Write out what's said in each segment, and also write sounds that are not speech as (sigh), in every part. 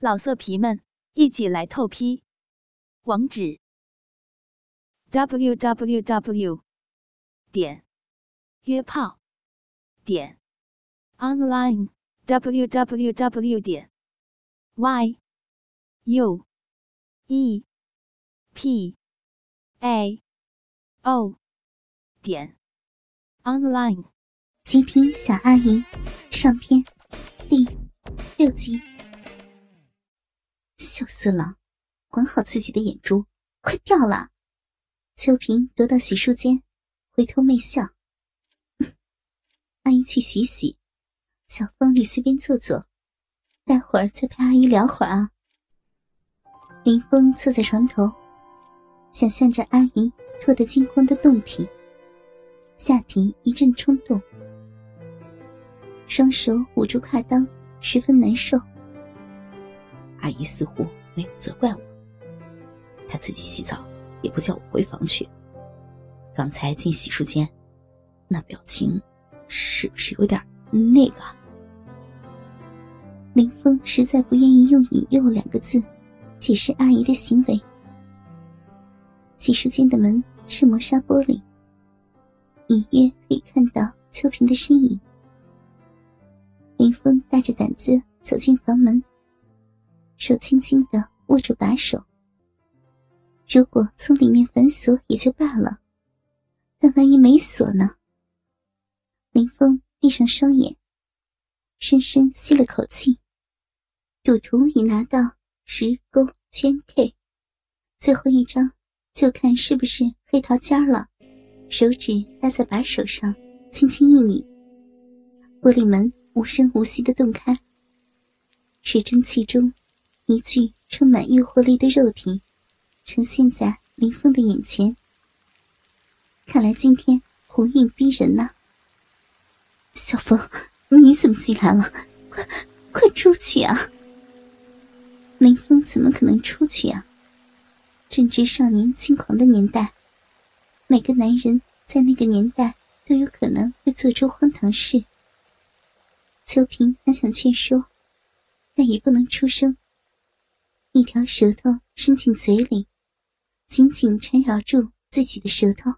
老色皮们，一起来透批！网址：w w w 点约炮点 online w w w 点 y u e p a o 点 online。极品小阿姨上篇第六集。羞死了！管好自己的眼珠，快掉了！秋萍踱到洗漱间，回头媚笑：“ (laughs) 阿姨去洗洗，小风你随便坐坐，待会儿再陪阿姨聊会儿啊。”林峰坐在床头，想象着阿姨脱得精光的胴体，下体一阵冲动，双手捂住胯裆，十分难受。阿姨似乎没有责怪我，她自己洗澡也不叫我回房去。刚才进洗漱间，那表情是不是有点那个？林峰实在不愿意用“引诱”两个字解释阿姨的行为。洗漱间的门是磨砂玻璃，隐约可以看到秋萍的身影。林峰大着胆子走进房门。手轻轻的握住把手。如果从里面反锁也就罢了，但万一没锁呢？林峰闭上双眼，深深吸了口气。赌徒已拿到十勾圈 K，最后一张就看是不是黑桃尖了。手指搭在把手上，轻轻一拧，玻璃门无声无息的洞开，水蒸气中。一具充满诱惑力的肉体，呈现在林峰的眼前。看来今天红运逼人呐！小峰，你怎么进来了？快，快出去啊！林峰怎么可能出去啊？正值少年轻狂的年代，每个男人在那个年代都有可能会做出荒唐事。秋萍很想劝说，但也不能出声。一条舌头伸进嘴里，紧紧缠绕住自己的舌头。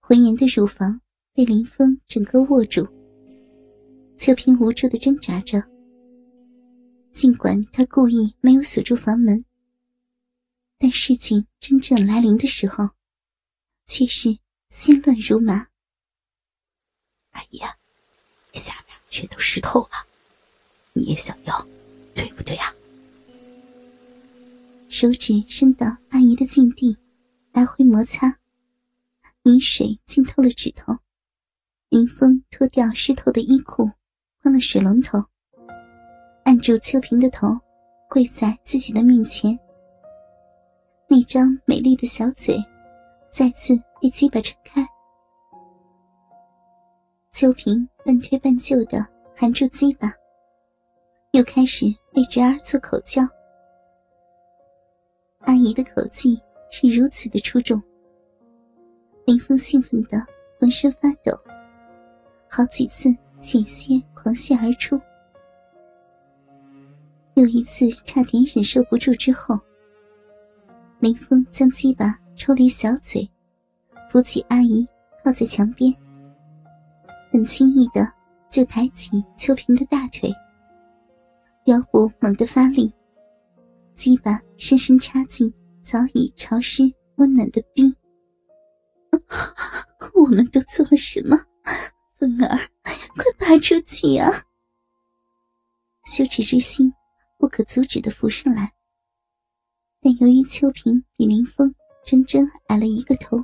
浑圆的乳房被林峰整个握住。秋萍无助的挣扎着。尽管他故意没有锁住房门，但事情真正来临的时候，却是心乱如麻。阿姨，下面全都湿透了，你也想要，手指伸到阿姨的禁地，来回摩擦，泥水浸透了指头。林峰脱掉湿透的衣裤，关了水龙头，按住秋萍的头，跪在自己的面前。那张美丽的小嘴再次被鸡巴撑开，秋萍半推半就的含住鸡巴，又开始为侄儿做口交。阿姨的口气是如此的出众，林峰兴奋的浑身发抖，好几次险些狂泻而出。又一次差点忍受不住之后，林峰将鸡巴抽离小嘴，扶起阿姨靠在墙边，很轻易的就抬起秋萍的大腿，腰部猛地发力。鸡巴深深插进早已潮湿温暖的逼，(laughs) 我们都做了什么？风儿，快爬出去呀！羞耻之心不可阻止的浮上来，但由于秋萍比林峰整整矮了一个头，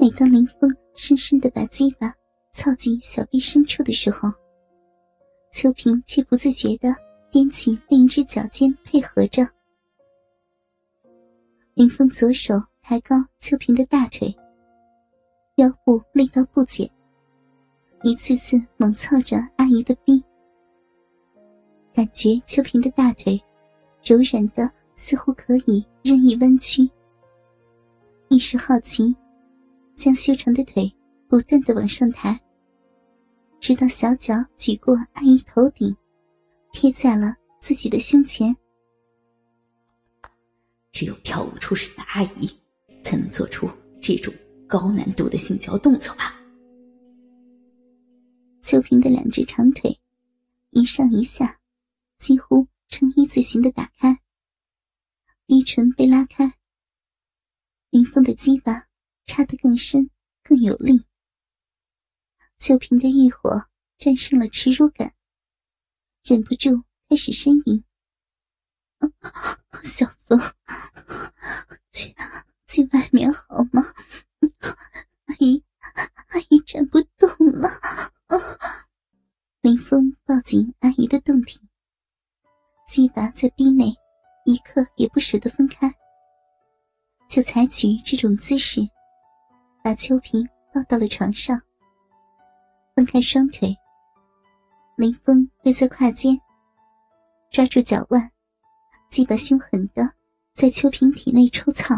每当林峰深深的把鸡巴操进小臂深处的时候，秋萍却不自觉的。踮起另一只脚尖配合着，林峰左手抬高秋萍的大腿，腰部力道不减，一次次猛操着阿姨的臂，感觉秋萍的大腿柔软的似乎可以任意弯曲，一时好奇，将修长的腿不断的往上抬，直到小脚举过阿姨头顶。贴在了自己的胸前。只有跳舞出身的阿姨，才能做出这种高难度的性交动作吧。秋萍的两只长腿，一上一下，几乎呈一字形的打开，鼻唇被拉开。林峰的鸡巴插得更深、更有力。秋萍的欲火战胜了耻辱感，忍不住开始呻吟。小峰，去去外面好吗？阿姨，阿姨站不动了。林峰抱紧阿姨的胴体，鸡巴在逼内，一刻也不舍得分开，就采取这种姿势，把秋萍抱到了床上，分开双腿。林峰跪在胯间，抓住脚腕。鸡巴凶狠的在秋萍体内抽草，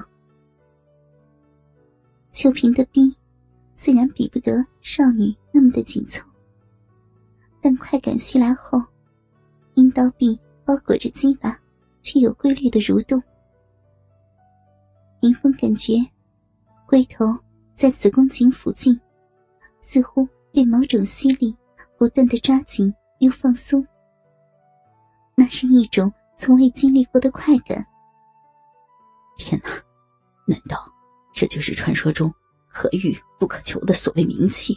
秋萍的逼自然比不得少女那么的紧凑，但快感袭来后，阴刀壁包裹着鸡巴，却有规律的蠕动。林峰感觉龟头在子宫颈附近，似乎被某种吸力不断的抓紧又放松，那是一种。从未经历过的快感！天哪，难道这就是传说中可遇不可求的所谓名气？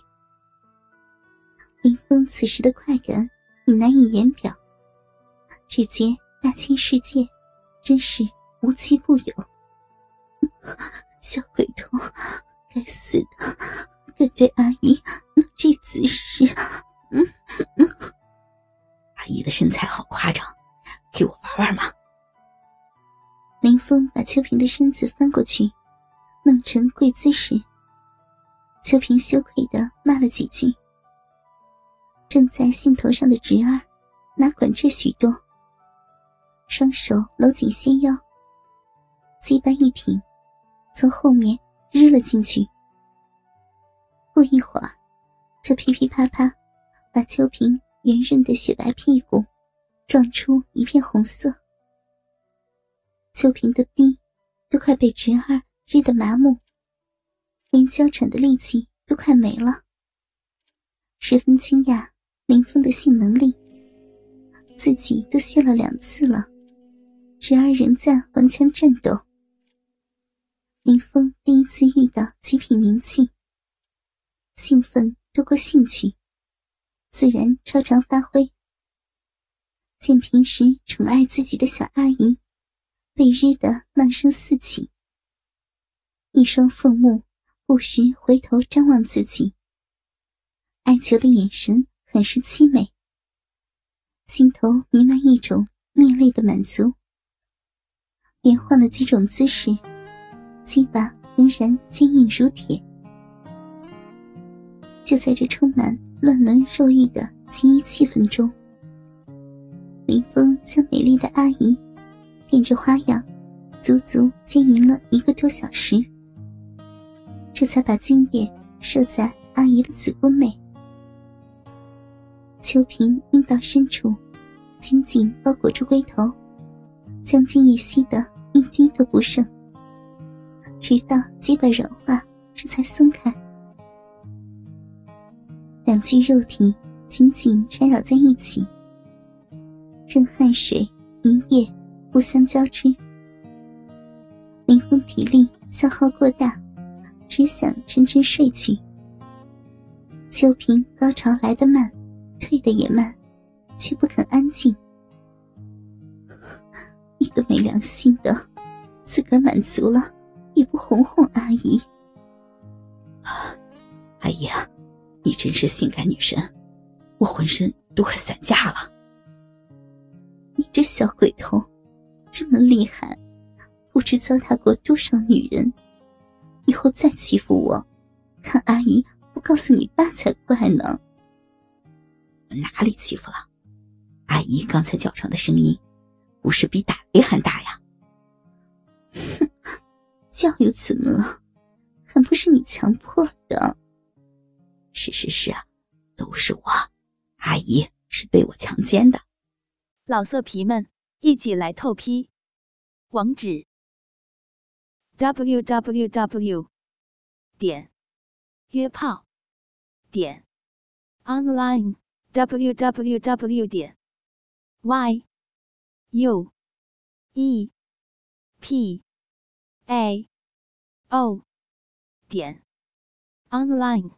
林峰此时的快感已难以言表，只觉大千世界真是无奇不有。(laughs) 小鬼头，该死的，敢对阿姨弄这姿势！身材好夸张。给我玩玩嘛！林峰把秋萍的身子翻过去，弄成跪姿势。秋萍羞愧的骂了几句。正在兴头上的侄儿，哪管这许多，双手搂紧纤腰，鸡巴一挺，从后面日了进去。不一会儿，就噼噼啪啪，把秋萍圆润的雪白屁股。撞出一片红色，秋萍的逼都快被侄儿日得麻木，连娇喘的力气都快没了。十分惊讶林峰的性能力，自己都泄了两次了，侄儿仍在顽强战斗。林峰第一次遇到极品名器，兴奋多过兴趣，自然超常发挥。见平时宠爱自己的小阿姨，被日的浪声四起，一双凤目不时回头张望自己，哀求的眼神很是凄美，心头弥漫一种另类的满足。连换了几种姿势，鸡巴仍然坚硬如铁。就在这充满乱伦肉欲的奇异气氛中。林峰将美丽的阿姨变着花样，足足经营了一个多小时，这才把精液射在阿姨的子宫内。秋萍阴道深处紧紧包裹住龟头，将精液吸得一滴都不剩，直到基本软化，这才松开。两具肉体紧紧缠绕在一起。任汗水、银液互相交织，林峰体力消耗过大，只想沉沉睡去。秋萍高潮来得慢，退得也慢，却不肯安静。(laughs) 你个没良心的，自个儿满足了也不哄哄阿姨。阿姨啊，你真是性感女神，我浑身都快散架了。你这小鬼头，这么厉害，不知糟蹋过多少女人。以后再欺负我，看阿姨不告诉你爸才怪呢。哪里欺负了？阿姨刚才叫床的声音，不是比打雷还大呀？哼，叫又怎么了？还不是你强迫的。是是是啊，都是我，阿姨是被我强奸的。老色皮们，一起来透批！网址：w w w 点约炮点 online w w w 点 y u e p a o 点 online。